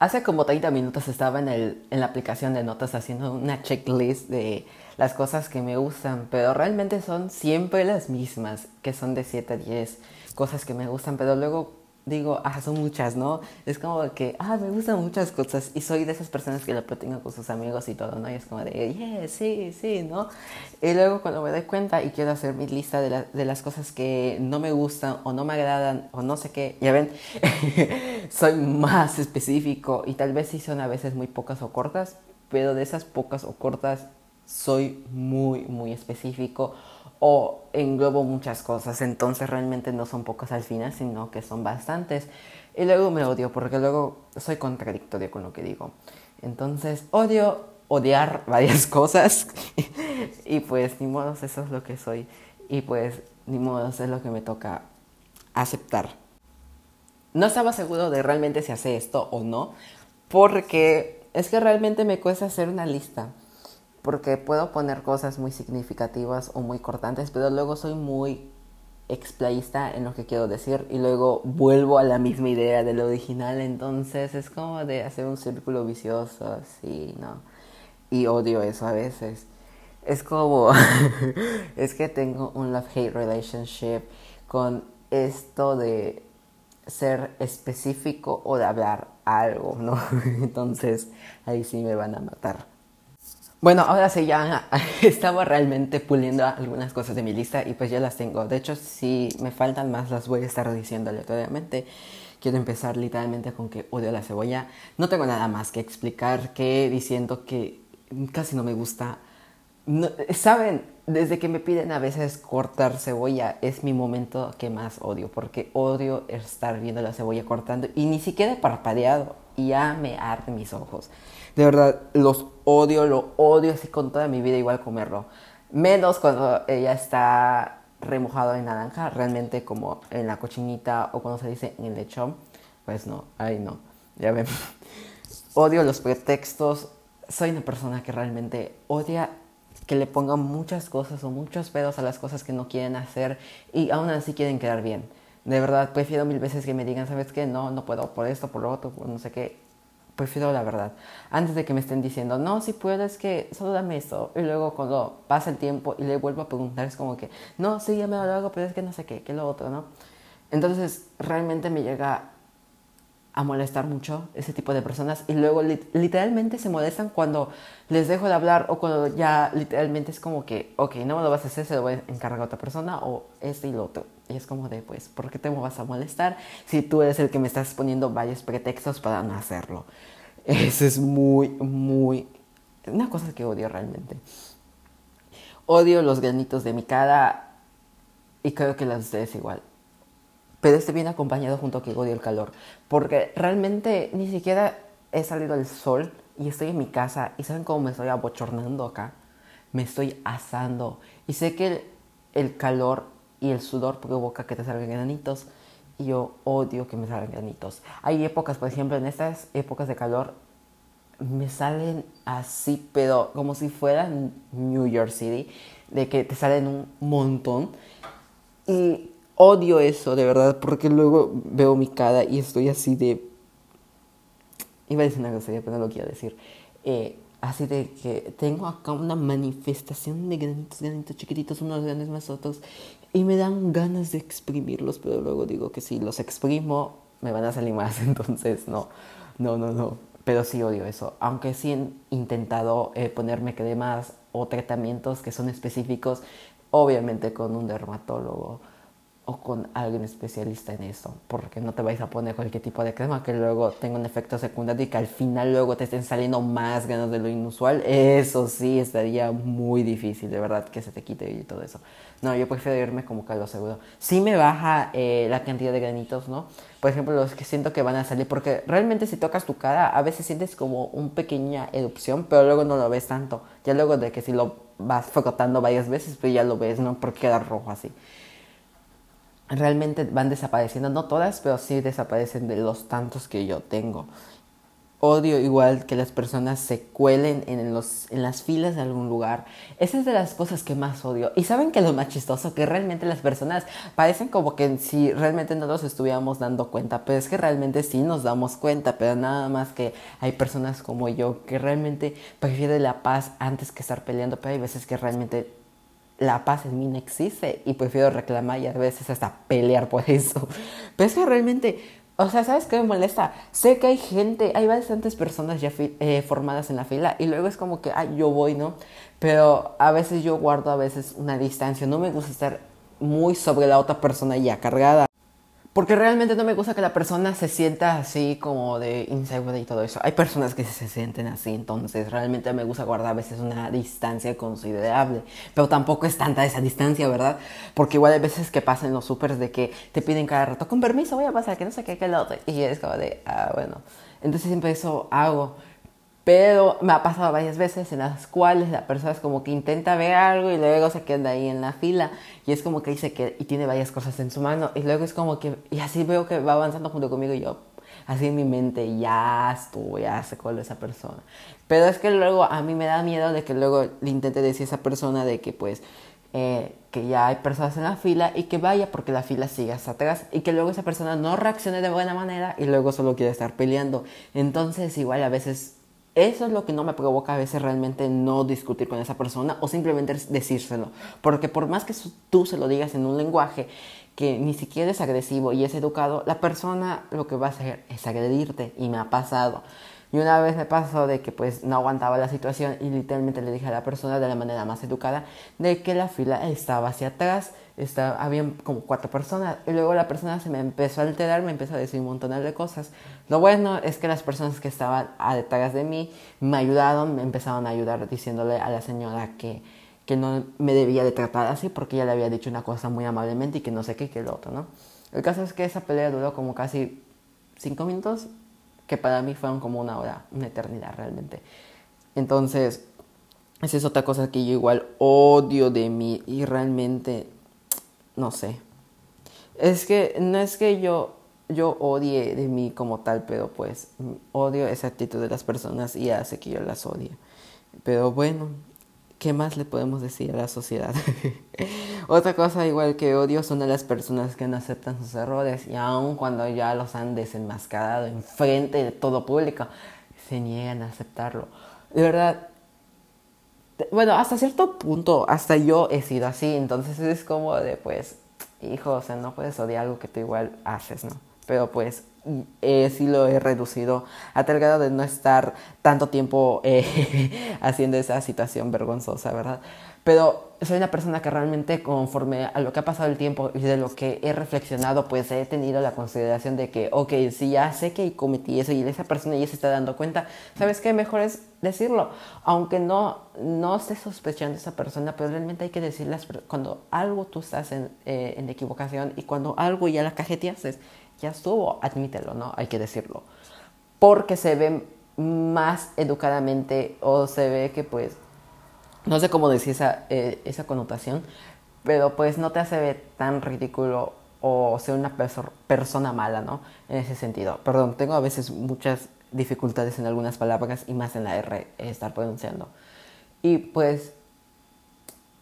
Hace como 30 minutos estaba en, el, en la aplicación de notas haciendo una checklist de las cosas que me gustan, pero realmente son siempre las mismas, que son de 7 a 10 cosas que me gustan, pero luego digo, ah, son muchas, ¿no? Es como que, ah, me gustan muchas cosas y soy de esas personas que lo platican con sus amigos y todo, ¿no? Y es como de, yeah, sí, sí, ¿no? Y luego cuando me doy cuenta y quiero hacer mi lista de, de las cosas que no me gustan o no me agradan o no sé qué, ya ven, soy más específico y tal vez sí son a veces muy pocas o cortas, pero de esas pocas o cortas soy muy, muy específico o englobo muchas cosas, entonces realmente no son pocas al final, sino que son bastantes. Y luego me odio porque luego soy contradictorio con lo que digo. Entonces odio odiar varias cosas y pues ni modo, eso es lo que soy. Y pues ni modo, es lo que me toca aceptar. No estaba seguro de realmente si hace esto o no, porque es que realmente me cuesta hacer una lista porque puedo poner cosas muy significativas o muy cortantes, pero luego soy muy explayista en lo que quiero decir y luego vuelvo a la misma idea del original, entonces es como de hacer un círculo vicioso, así, ¿no? Y odio eso a veces. Es como, es que tengo un love-hate relationship con esto de ser específico o de hablar algo, ¿no? Entonces ahí sí me van a matar. Bueno, ahora sí ya estaba realmente puliendo algunas cosas de mi lista y pues ya las tengo. De hecho, si me faltan más las voy a estar diciendo aleatoriamente. Quiero empezar literalmente con que odio la cebolla. No tengo nada más que explicar que diciendo que casi no me gusta. Saben, desde que me piden a veces cortar cebolla es mi momento que más odio porque odio estar viendo la cebolla cortando y ni siquiera he parpadeado y ya me arden mis ojos. De verdad, los odio, lo odio así con toda mi vida igual comerlo. Menos cuando ella está remojado en naranja, realmente como en la cochinita o cuando se dice en el lechón, pues no, ahí no, ya ven. Odio los pretextos, soy una persona que realmente odia que le pongan muchas cosas o muchos pedos a las cosas que no quieren hacer y aún así quieren quedar bien. De verdad, prefiero mil veces que me digan, ¿sabes qué? No, no puedo por esto, por lo otro, por no sé qué prefiero la verdad. Antes de que me estén diciendo, no, si puedo, es que solo dame esto. Y luego cuando pasa el tiempo y le vuelvo a preguntar, es como que, no, sí, ya me lo hago, pero es que no sé qué, que lo otro, ¿no? Entonces, realmente me llega a molestar mucho ese tipo de personas y luego literalmente se molestan cuando les dejo de hablar o cuando ya literalmente es como que, ok, no me lo vas a hacer, se lo voy a encargar a otra persona o este y lo otro. Y es como de, pues, ¿por qué te vas a molestar si tú eres el que me estás poniendo varios pretextos para no hacerlo? Eso es muy, muy... Una cosa que odio realmente. Odio los granitos de mi cara y creo que las de ustedes igual. Pero este viene acompañado junto a que odio el calor. Porque realmente ni siquiera he salido al sol y estoy en mi casa y saben cómo me estoy abochornando acá. Me estoy asando. Y sé que el calor y el sudor provoca que te salgan granitos y yo odio que me salgan granitos. Hay épocas, por ejemplo, en estas épocas de calor me salen así, pero como si fuera New York City, de que te salen un montón. Y odio eso, de verdad, porque luego veo mi cara y estoy así de... Iba a decir una cosa, pero no lo quiero decir. Eh, así de que tengo acá una manifestación de granitos, granitos chiquititos, unos grandes más otros, y me dan ganas de exprimirlos, pero luego digo que si los exprimo me van a salir más, entonces no, no, no, no. Pero sí odio eso, aunque sí he intentado eh, ponerme cremas o tratamientos que son específicos, obviamente con un dermatólogo con alguien especialista en eso, porque no te vais a poner cualquier tipo de crema que luego tenga un efecto secundario y que al final luego te estén saliendo más ganas de lo inusual. Eso sí estaría muy difícil, de verdad, que se te quite y todo eso. No, yo prefiero irme como caldo seguro. Sí me baja eh, la cantidad de granitos, ¿no? Por ejemplo, los que siento que van a salir, porque realmente si tocas tu cara, a veces sientes como una pequeña erupción, pero luego no lo ves tanto. Ya luego de que si lo vas frotando varias veces, pues ya lo ves, ¿no? Porque queda rojo así realmente van desapareciendo, no todas, pero sí desaparecen de los tantos que yo tengo. Odio igual que las personas se cuelen en, los, en las filas de algún lugar. Esa es de las cosas que más odio. Y saben que lo más chistoso, que realmente las personas parecen como que si realmente no los estuviéramos dando cuenta, pero es que realmente sí nos damos cuenta, pero nada más que hay personas como yo que realmente prefieren la paz antes que estar peleando, pero hay veces que realmente la paz en mí no existe y prefiero reclamar y a veces hasta pelear por eso. Pero es que realmente o sea, ¿sabes qué me molesta? Sé que hay gente, hay bastantes personas ya eh, formadas en la fila y luego es como que, ay, yo voy, ¿no? Pero a veces yo guardo a veces una distancia. No me gusta estar muy sobre la otra persona ya cargada. Porque realmente no me gusta que la persona se sienta así como de insegura y todo eso. Hay personas que se sienten así, entonces realmente me gusta guardar a veces una distancia considerable. Pero tampoco es tanta esa distancia, ¿verdad? Porque igual hay veces que pasan los supers de que te piden cada rato, con permiso voy a pasar, que no sé qué, que lo otro. Y es como de, ah, bueno. Entonces siempre eso hago. Pero me ha pasado varias veces en las cuales la persona es como que intenta ver algo y luego se queda ahí en la fila y es como que dice que y tiene varias cosas en su mano y luego es como que y así veo que va avanzando junto conmigo y yo así en mi mente ya estuvo, ya cuál es esa persona. Pero es que luego a mí me da miedo de que luego le intente decir a esa persona de que pues eh, que ya hay personas en la fila y que vaya porque la fila sigue hasta atrás y que luego esa persona no reaccione de buena manera y luego solo quiere estar peleando. Entonces igual a veces eso es lo que no me provoca a veces realmente no discutir con esa persona o simplemente decírselo. Porque por más que tú se lo digas en un lenguaje que ni siquiera es agresivo y es educado, la persona lo que va a hacer es agredirte y me ha pasado. Y una vez me pasó de que pues no aguantaba la situación y literalmente le dije a la persona de la manera más educada de que la fila estaba hacia atrás, estaba, había como cuatro personas y luego la persona se me empezó a alterar, me empezó a decir un montón de cosas. Lo bueno es que las personas que estaban detrás de mí me ayudaron, me empezaron a ayudar diciéndole a la señora que, que no me debía de tratar así porque ella le había dicho una cosa muy amablemente y que no sé qué, que lo otro, ¿no? El caso es que esa pelea duró como casi cinco minutos que para mí fueron como una hora, una eternidad realmente. Entonces, esa es otra cosa que yo igual odio de mí y realmente, no sé. Es que no es que yo, yo odie de mí como tal, pero pues odio esa actitud de las personas y hace que yo las odie. Pero bueno, ¿qué más le podemos decir a la sociedad? Otra cosa igual que odio son a las personas que no aceptan sus errores y aun cuando ya los han desenmascarado en frente de todo público, se niegan a aceptarlo. De verdad, bueno, hasta cierto punto, hasta yo he sido así, entonces es como de pues, hijo, o sea, no puedes odiar algo que tú igual haces, ¿no? Pero pues sí lo he reducido a tal grado de no estar tanto tiempo eh, haciendo esa situación vergonzosa, ¿verdad? Pero soy una persona que realmente conforme a lo que ha pasado el tiempo y de lo que he reflexionado, pues he tenido la consideración de que, ok, si ya sé que cometí eso y esa persona ya se está dando cuenta, ¿sabes qué? Mejor es decirlo. Aunque no, no esté sospechando esa persona, pero realmente hay que decirles cuando algo tú estás en, eh, en equivocación y cuando algo ya la cajeteaste, ya estuvo, admítelo, ¿no? Hay que decirlo. Porque se ve más educadamente o se ve que pues, no sé cómo decir esa, eh, esa connotación, pero pues no te hace ver tan ridículo o ser una persona mala, ¿no? En ese sentido. Perdón, tengo a veces muchas dificultades en algunas palabras y más en la R estar pronunciando. Y pues,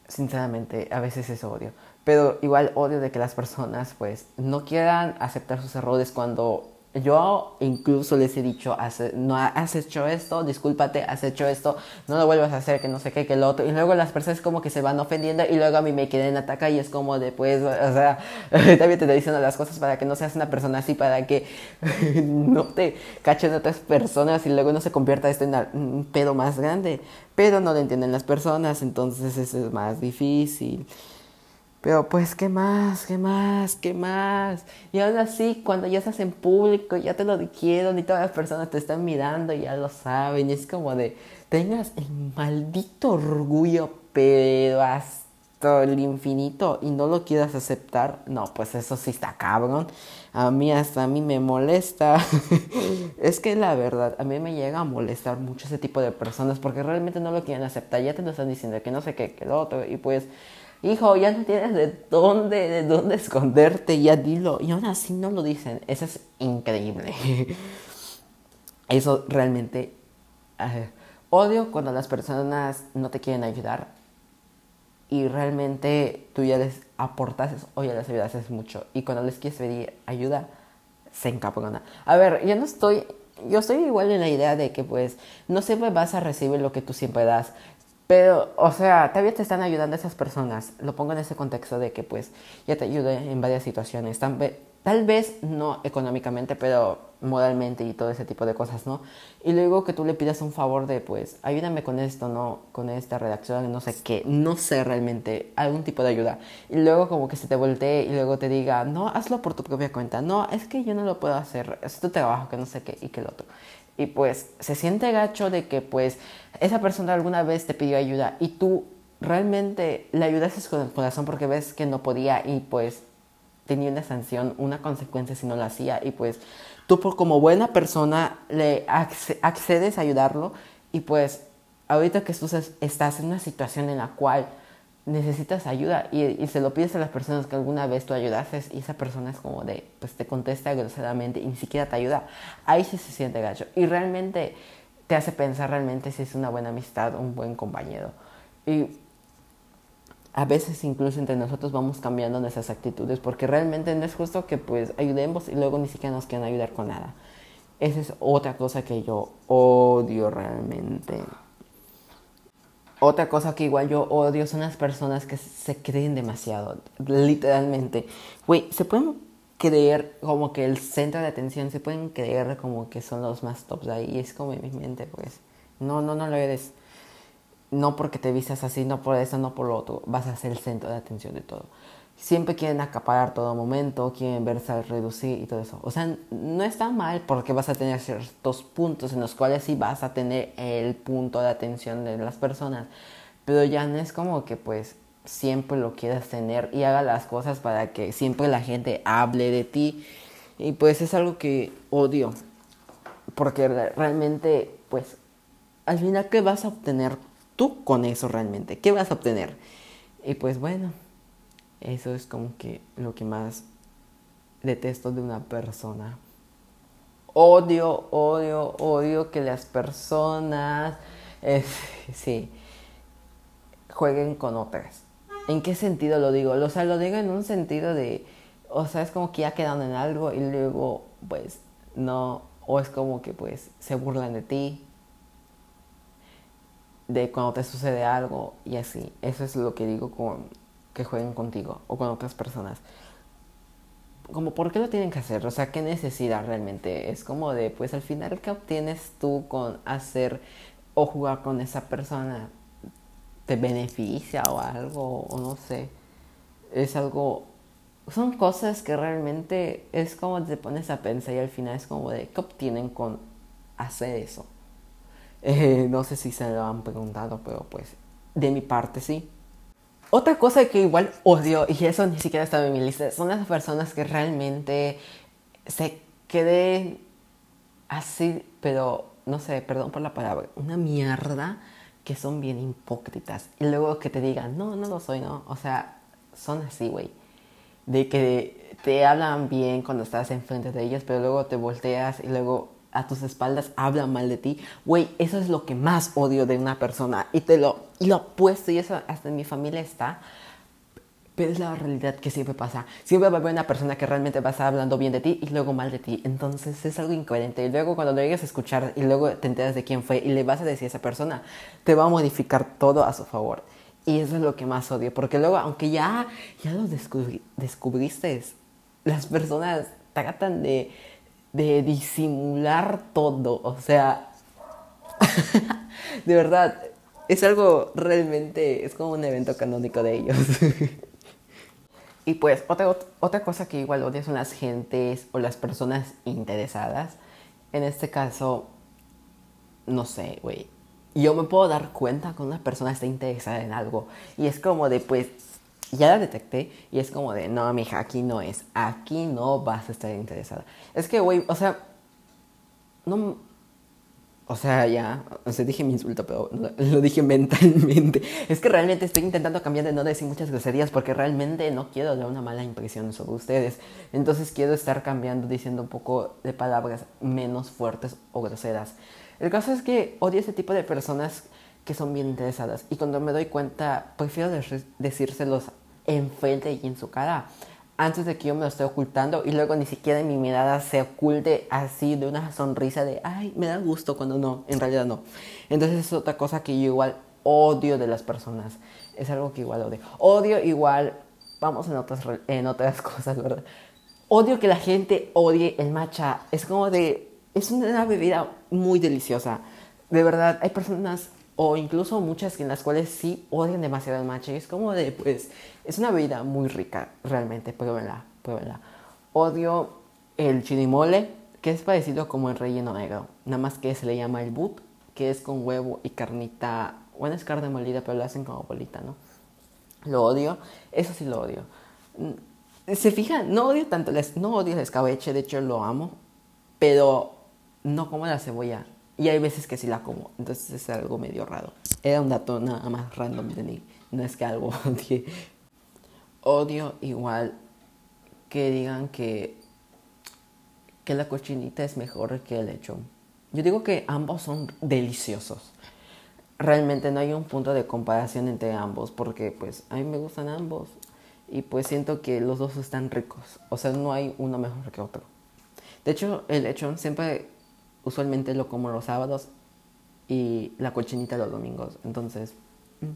sinceramente, a veces es odio. Pero igual odio de que las personas pues no quieran aceptar sus errores cuando yo incluso les he dicho, no has hecho esto, discúlpate, has hecho esto, no lo vuelvas a hacer, que no sé qué, que lo otro. Y luego las personas como que se van ofendiendo y luego a mí me quieren atacar y es como de pues, o sea, también te diciendo las cosas para que no seas una persona así, para que no te cachen otras personas y luego no se convierta esto en un pedo más grande. Pero no lo entienden las personas, entonces eso es más difícil. Pero pues, ¿qué más? ¿Qué más? ¿Qué más? Y aún así, cuando ya estás en público, ya te lo dijeron y todas las personas te están mirando y ya lo saben. Y es como de, tengas el maldito orgullo, pero hasta el infinito y no lo quieras aceptar. No, pues eso sí está cabrón. A mí hasta a mí me molesta. es que la verdad, a mí me llega a molestar mucho ese tipo de personas porque realmente no lo quieren aceptar. Ya te lo están diciendo que no sé qué, que lo otro. Y pues hijo, ya no tienes de dónde, de dónde esconderte, ya dilo. Y aún así no lo dicen. Eso es increíble. Eso realmente eh, odio cuando las personas no te quieren ayudar y realmente tú ya les aportas o ya les ayudas mucho. Y cuando les quieres pedir ayuda, se encabrona. A ver, yo no estoy, yo estoy igual en la idea de que pues no siempre vas a recibir lo que tú siempre das. Pero, o sea, todavía te están ayudando esas personas. Lo pongo en ese contexto de que pues ya te ayude en varias situaciones. Tal vez no económicamente, pero moralmente y todo ese tipo de cosas, ¿no? Y luego que tú le pidas un favor de, pues, ayúdame con esto, ¿no? Con esta redacción, no sé qué, no sé realmente, algún tipo de ayuda. Y luego como que se te voltee y luego te diga, no, hazlo por tu propia cuenta, no, es que yo no lo puedo hacer, es tu trabajo, que no sé qué y que el otro. Y pues se siente gacho de que pues esa persona alguna vez te pidió ayuda y tú realmente le ayudaste con el corazón porque ves que no podía y pues tenía una sanción, una consecuencia si no lo hacía y pues tú por como buena persona le accedes a ayudarlo y pues ahorita que tú estás en una situación en la cual necesitas ayuda y, se lo pides a las personas que alguna vez tú ayudaste y esa persona es como de, pues te contesta groseramente y ni siquiera te ayuda, ahí sí se siente gacho. Y realmente te hace pensar realmente si es una buena amistad, un buen compañero. Y a veces incluso entre nosotros vamos cambiando nuestras actitudes porque realmente no es justo que pues ayudemos y luego ni siquiera nos quieran ayudar con nada. Esa es otra cosa que yo odio realmente. Otra cosa que igual yo odio son las personas que se creen demasiado, literalmente. Güey, se pueden creer como que el centro de atención, se pueden creer como que son los más tops ahí. Y es como en mi mente, pues, no, no, no lo eres no porque te vistas así, no por eso, no por lo otro, vas a ser el centro de atención de todo. Siempre quieren acaparar todo momento, quieren verse reducir y todo eso. O sea, no está mal porque vas a tener ciertos puntos en los cuales sí vas a tener el punto de atención de las personas. Pero ya no es como que pues siempre lo quieras tener y haga las cosas para que siempre la gente hable de ti. Y pues es algo que odio. Porque realmente, pues, al final, ¿qué vas a obtener tú con eso realmente? ¿Qué vas a obtener? Y pues bueno, eso es como que lo que más detesto de una persona. Odio, odio, odio que las personas, sí, jueguen con otras. ¿En qué sentido lo digo? O sea, lo digo en un sentido de, o sea, es como que ya quedan en algo y luego, pues, no, o es como que, pues, se burlan de ti, de cuando te sucede algo y así. Eso es lo que digo con que jueguen contigo o con otras personas. Como, ¿por qué lo tienen que hacer? O sea, ¿qué necesidad realmente? Es como de, pues al final, ¿qué obtienes tú con hacer o jugar con esa persona? ¿Te beneficia o algo? O no sé. Es algo... Son cosas que realmente es como te pones a pensar y al final es como de, ¿qué obtienen con hacer eso? Eh, no sé si se lo han preguntado, pero pues de mi parte sí. Otra cosa que igual odio, y eso ni siquiera estaba en mi lista, son las personas que realmente se queden así, pero no sé, perdón por la palabra, una mierda que son bien hipócritas. Y luego que te digan, no, no lo soy, no. O sea, son así, güey. De que te hablan bien cuando estás enfrente de ellos, pero luego te volteas y luego a tus espaldas hablan mal de ti, güey, eso es lo que más odio de una persona y te lo, y lo puesto y eso hasta en mi familia está, pero es la realidad que siempre pasa. Siempre va a haber una persona que realmente va a estar hablando bien de ti y luego mal de ti. Entonces es algo incoherente. Y luego cuando lo llegues a escuchar y luego te enteras de quién fue y le vas a decir a esa persona, te va a modificar todo a su favor. Y eso es lo que más odio. Porque luego, aunque ya, ya lo descubriste, las personas tratan de de disimular todo. O sea, de verdad, es algo realmente, es como un evento canónico de ellos. y pues otra, otra cosa que igual odio son las gentes o las personas interesadas. En este caso, no sé, güey. Yo me puedo dar cuenta cuando una persona está interesada en algo. Y es como de, pues, ya la detecté y es como de, no, mija, aquí no es, aquí no vas a estar interesada. Es que, güey, o sea, no, O sea, ya, o sea, dije mi insulto, pero lo dije mentalmente. Es que realmente estoy intentando cambiar de no decir muchas groserías porque realmente no quiero dar una mala impresión sobre ustedes. Entonces quiero estar cambiando, diciendo un poco de palabras menos fuertes o groseras. El caso es que odio ese tipo de personas que son bien interesadas y cuando me doy cuenta prefiero decírselos enfrente y en su cara antes de que yo me lo esté ocultando y luego ni siquiera mi mirada se oculte así de una sonrisa de, ay, me da gusto cuando no, en realidad no. Entonces es otra cosa que yo igual odio de las personas. Es algo que igual odio. Odio igual, vamos en otras, en otras cosas, ¿verdad? Odio que la gente odie el matcha. Es como de, es una bebida muy deliciosa. De verdad, hay personas o incluso muchas en las cuales sí odian demasiado el matcha. Es como de, pues, es una bebida muy rica, realmente, pruébenla, pruébenla. Odio el chirimole, que es parecido como el relleno negro, nada más que se le llama el but, que es con huevo y carnita, bueno, es carne molida, pero lo hacen como bolita, ¿no? Lo odio, eso sí lo odio. Mm, se fijan, no odio tanto, no odio el escabeche, de hecho lo amo, pero no como la cebolla. Y hay veces que sí la como, entonces es algo medio raro. Era un dato nada más random de mí, no es que algo que odio igual que digan que, que la cochinita es mejor que el lechón. Yo digo que ambos son deliciosos. Realmente no hay un punto de comparación entre ambos porque pues a mí me gustan ambos y pues siento que los dos están ricos. O sea, no hay uno mejor que otro. De hecho, el lechón siempre usualmente lo como los sábados y la cochinita los domingos. Entonces, mm.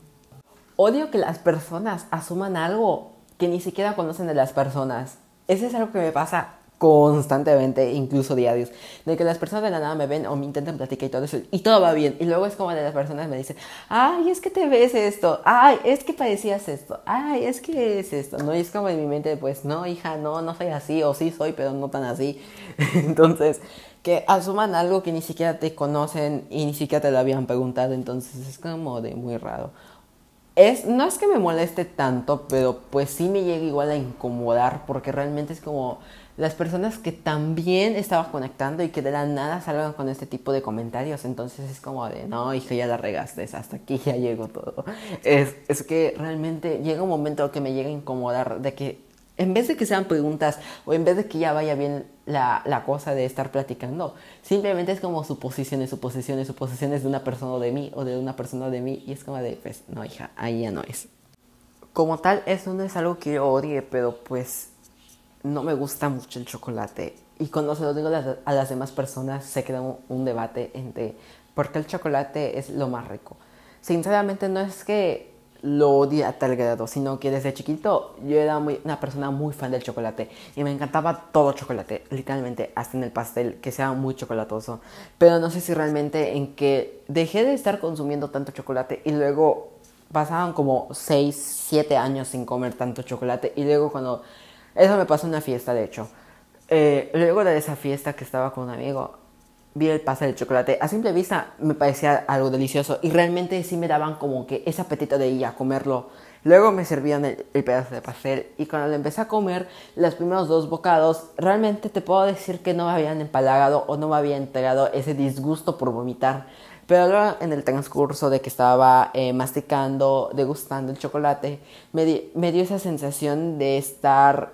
odio que las personas asuman algo que ni siquiera conocen de las personas. Ese es algo que me pasa constantemente, incluso diarios, de que las personas de la nada me ven o me intentan platicar y todo eso, y todo va bien, y luego es como de las personas me dicen, ay, es que te ves esto, ay, es que parecías esto, ay, es que es esto, ¿no? Y es como en mi mente, pues, no, hija, no, no soy así, o sí soy, pero no tan así. Entonces, que asuman algo que ni siquiera te conocen y ni siquiera te lo habían preguntado, entonces es como de muy raro. Es, no es que me moleste tanto, pero pues sí me llega igual a incomodar porque realmente es como las personas que también estaba conectando y que de la nada salgan con este tipo de comentarios. Entonces es como de, no, hija, ya la regaste, hasta aquí ya llegó todo. Es, es que realmente llega un momento que me llega a incomodar de que en vez de que sean preguntas o en vez de que ya vaya bien la, la, cosa de estar platicando, simplemente es como suposiciones, suposiciones, suposiciones de una persona o de mí o de una persona de mí y es como de, pues, no, hija, ahí ya no es. Como tal, eso no es algo que yo odie, pero pues no me gusta mucho el chocolate. Y cuando se lo digo a las demás personas, se queda un, un debate entre por qué el chocolate es lo más rico. Sinceramente, no es que lo odié a tal grado, sino que desde chiquito yo era muy, una persona muy fan del chocolate y me encantaba todo chocolate, literalmente, hasta en el pastel, que sea muy chocolatoso. Pero no sé si realmente en que dejé de estar consumiendo tanto chocolate y luego pasaban como 6, 7 años sin comer tanto chocolate y luego cuando... Eso me pasó en una fiesta, de hecho. Eh, luego de esa fiesta que estaba con un amigo, vi el pastel de chocolate. A simple vista me parecía algo delicioso y realmente sí me daban como que ese apetito de ir a comerlo. Luego me servían el, pedazo de pastel y cuando lo empecé a comer los primeros dos bocados, realmente te puedo decir que no me habían empalagado o no me había entregado ese disgusto por vomitar. Pero luego en el transcurso de que estaba eh, masticando, degustando el chocolate, me, me dio esa sensación de estar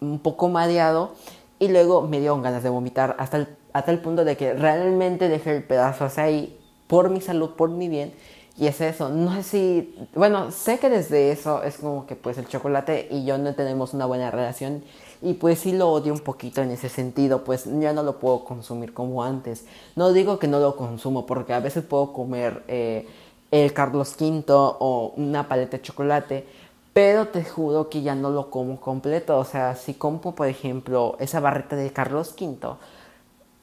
un poco mareado y luego me dio ganas de vomitar hasta el a tal punto de que realmente dejé el pedazo hacia ahí por mi salud, por mi bien. Y es eso, no sé si, bueno, sé que desde eso es como que pues el chocolate y yo no tenemos una buena relación y pues sí lo odio un poquito en ese sentido, pues ya no lo puedo consumir como antes. No digo que no lo consumo porque a veces puedo comer eh, el Carlos V o una paleta de chocolate, pero te juro que ya no lo como completo. O sea, si compro por ejemplo esa barrita de Carlos V,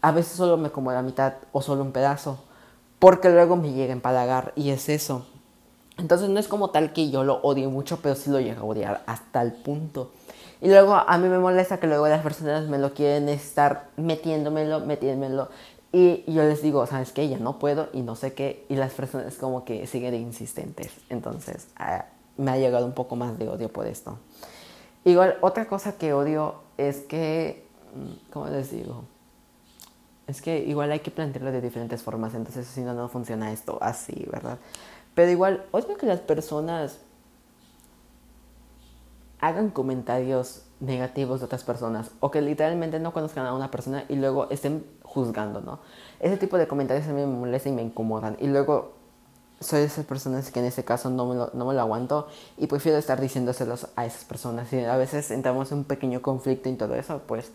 a veces solo me como la mitad o solo un pedazo, porque luego me llega a empalagar y es eso. Entonces no es como tal que yo lo odie mucho, pero sí lo llego a odiar hasta el punto. Y luego a mí me molesta que luego las personas me lo quieren estar metiéndomelo, metiéndomelo. Y yo les digo, ¿sabes qué? Ya no puedo y no sé qué. Y las personas como que siguen insistentes. Entonces ah, me ha llegado un poco más de odio por esto. Igual, otra cosa que odio es que, mm, ¿cómo les digo? Es que igual hay que plantearlo de diferentes formas, entonces si no, no funciona esto así, ¿verdad? Pero igual, odio que las personas hagan comentarios negativos de otras personas o que literalmente no conozcan a una persona y luego estén juzgando, ¿no? Ese tipo de comentarios a mí me molestan y me incomodan. Y luego soy de esas personas que en ese caso no me, lo, no me lo aguanto y prefiero estar diciéndoselos a esas personas. Y a veces entramos en un pequeño conflicto y todo eso, pues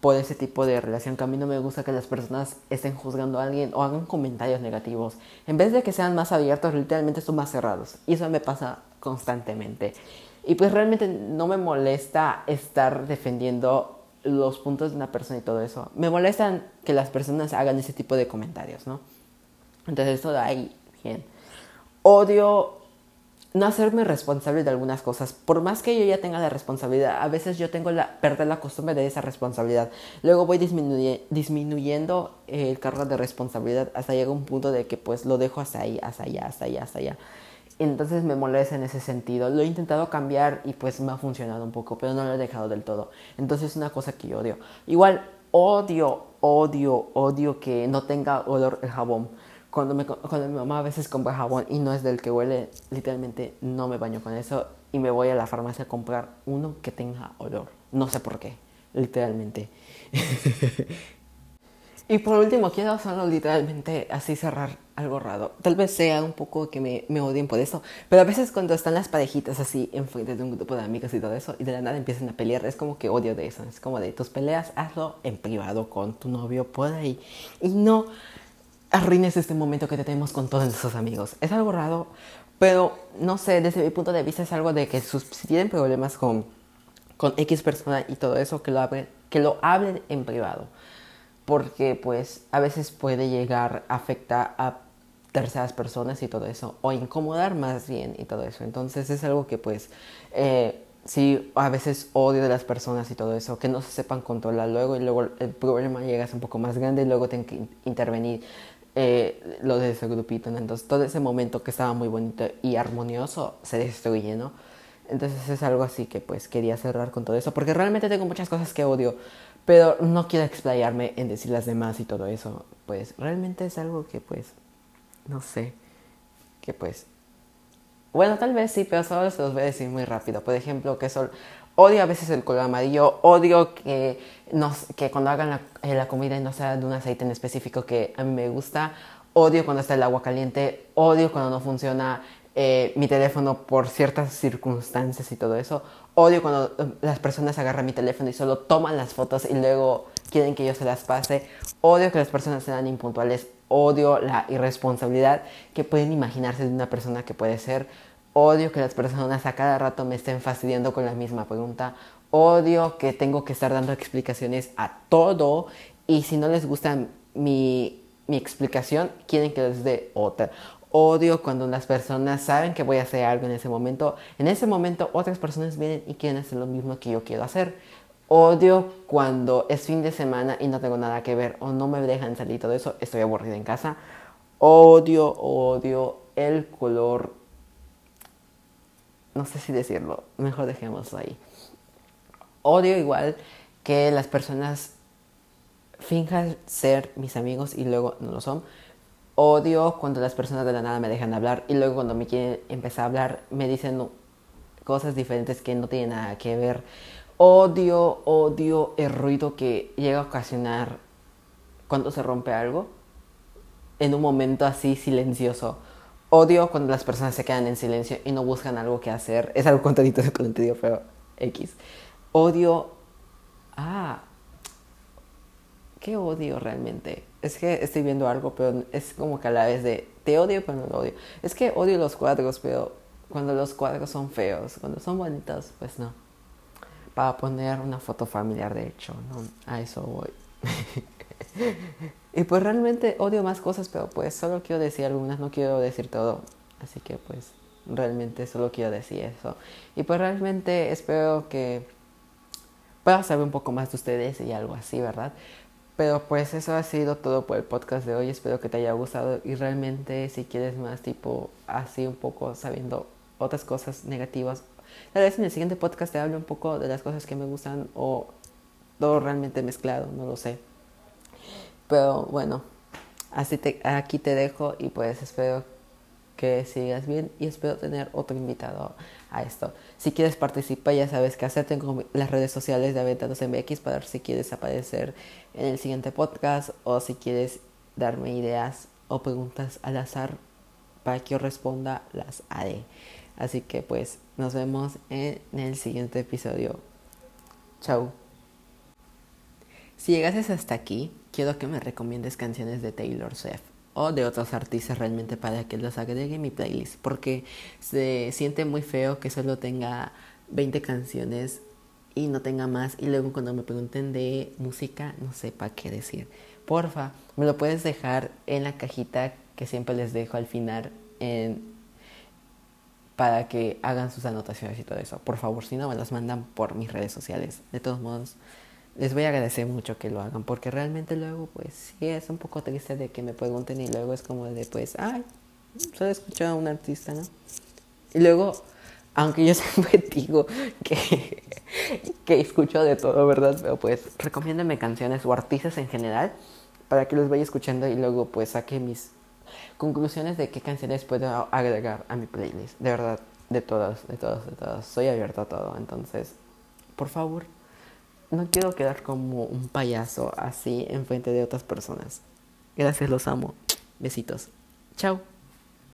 por ese tipo de relación que a mí no me gusta que las personas estén juzgando a alguien o hagan comentarios negativos. En vez de que sean más abiertos, literalmente son más cerrados. Y eso me pasa constantemente. Y pues realmente no me molesta estar defendiendo los puntos de una persona y todo eso. Me molestan que las personas hagan ese tipo de comentarios, ¿no? Entonces eso ahí, bien. Odio no hacerme responsable de algunas cosas. Por más que yo ya tenga la responsabilidad, a veces yo tengo la perder la costumbre de esa responsabilidad. Luego voy disminuyendo el cargo de responsabilidad hasta llegar a un punto de que pues lo dejo hasta ahí, hasta allá, hasta allá, hasta allá. Entonces me molesta en ese sentido. Lo he intentado cambiar y pues me ha funcionado un poco, pero no lo he dejado del todo. Entonces es una cosa que yo odio. Igual odio, odio, odio que no tenga olor el jabón cuando, me, cuando mi mamá a veces compra jabón y no es del que huele, literalmente no me baño con eso y me voy a la farmacia a comprar uno que tenga olor. No sé por qué, literalmente. y por último, quiero solo literalmente así cerrar algo raro. Tal vez sea un poco que me, me odien por eso, pero a veces cuando están las parejitas así enfrente de un grupo de amigos y todo eso, y de la nada empiezan a pelear, es como que odio de eso. Es como de tus peleas, hazlo en privado con tu novio por ahí. Y no arruines este momento que tenemos con todos nuestros amigos. Es algo raro, pero no sé, desde mi punto de vista es algo de que si tienen problemas con, con X persona y todo eso, que lo, hablen, que lo hablen en privado. Porque pues a veces puede llegar a afectar a terceras personas y todo eso, o incomodar más bien y todo eso. Entonces es algo que pues... Eh, sí, a veces odio de las personas y todo eso, que no se sepan controlar luego y luego el problema llega a ser un poco más grande y luego tienen que intervenir eh, lo de ese grupito, Entonces todo ese momento que estaba muy bonito y armonioso se destruye, ¿no? Entonces es algo así que pues quería cerrar con todo eso, porque realmente tengo muchas cosas que odio, pero no quiero explayarme en decir las demás y todo eso, pues realmente es algo que pues, no sé, que pues, bueno, tal vez sí, pero solo se los voy a decir muy rápido. Por ejemplo, que son Odio a veces el color amarillo, odio que, que cuando hagan la, eh, la comida y no sea de un aceite en específico que a mí me gusta, odio cuando está el agua caliente, odio cuando no funciona eh, mi teléfono por ciertas circunstancias y todo eso. Odio cuando eh, las personas agarran mi teléfono y solo toman las fotos y luego quieren que yo se las pase. Odio que las personas sean impuntuales. Odio la irresponsabilidad que pueden imaginarse de una persona que puede ser. Odio que las personas a cada rato me estén fastidiando con la misma pregunta. Odio que tengo que estar dando explicaciones a todo y si no les gusta mi, mi explicación, quieren que les dé otra. Odio cuando las personas saben que voy a hacer algo en ese momento. En ese momento otras personas vienen y quieren hacer lo mismo que yo quiero hacer. Odio cuando es fin de semana y no tengo nada que ver o no me dejan salir todo eso. Estoy aburrida en casa. Odio, odio el color no sé si decirlo, mejor dejémoslo ahí. Odio igual que las personas finjan ser mis amigos y luego no lo son. Odio cuando las personas de la nada me dejan hablar y luego cuando me quieren empezar a hablar me dicen cosas diferentes que no tienen nada que ver. Odio, odio el ruido que llega a ocasionar cuando se rompe algo en un momento así silencioso. Odio cuando las personas se quedan en silencio y no buscan algo que hacer. Es algo contadito de contenido, pero X. Odio. Ah. ¿Qué odio realmente? Es que estoy viendo algo, pero es como que a la vez de. Te odio, pero no lo odio. Es que odio los cuadros, pero cuando los cuadros son feos, cuando son bonitos, pues no. Para poner una foto familiar, de hecho, ¿no? A eso voy. y pues realmente odio más cosas, pero pues solo quiero decir algunas, no quiero decir todo. Así que pues realmente solo quiero decir eso. Y pues realmente espero que pueda saber un poco más de ustedes y algo así, ¿verdad? Pero pues eso ha sido todo por el podcast de hoy. Espero que te haya gustado y realmente si quieres más tipo así un poco sabiendo otras cosas negativas, tal vez en el siguiente podcast te hable un poco de las cosas que me gustan o todo realmente mezclado, no lo sé. Pero bueno, así te, aquí te dejo y pues espero que sigas bien y espero tener otro invitado a esto. Si quieres participar, ya sabes qué hacer. Tengo las redes sociales de Aventados MX para ver si quieres aparecer en el siguiente podcast o si quieres darme ideas o preguntas al azar para que yo responda, las haré. Así que pues nos vemos en el siguiente episodio. Chao. Si llegases hasta aquí, quiero que me recomiendes canciones de Taylor Swift o de otros artistas realmente para que los agregue en mi playlist, porque se siente muy feo que solo tenga 20 canciones y no tenga más y luego cuando me pregunten de música no sepa qué decir. Porfa, me lo puedes dejar en la cajita que siempre les dejo al final para que hagan sus anotaciones y todo eso. Por favor, si no me las mandan por mis redes sociales. De todos modos, les voy a agradecer mucho que lo hagan porque realmente luego pues sí es un poco triste de que me pregunten y luego es como de pues ay solo he escuchado a un artista no y luego aunque yo siempre digo que, que escucho de todo verdad pero pues recomiéndame canciones o artistas en general para que los vaya escuchando y luego pues saque mis conclusiones de qué canciones puedo agregar a mi playlist. De verdad de todas de todas de todas. Soy abierto a todo entonces por favor no quiero quedar como un payaso así enfrente de otras personas. Gracias, los amo. Besitos. Chao.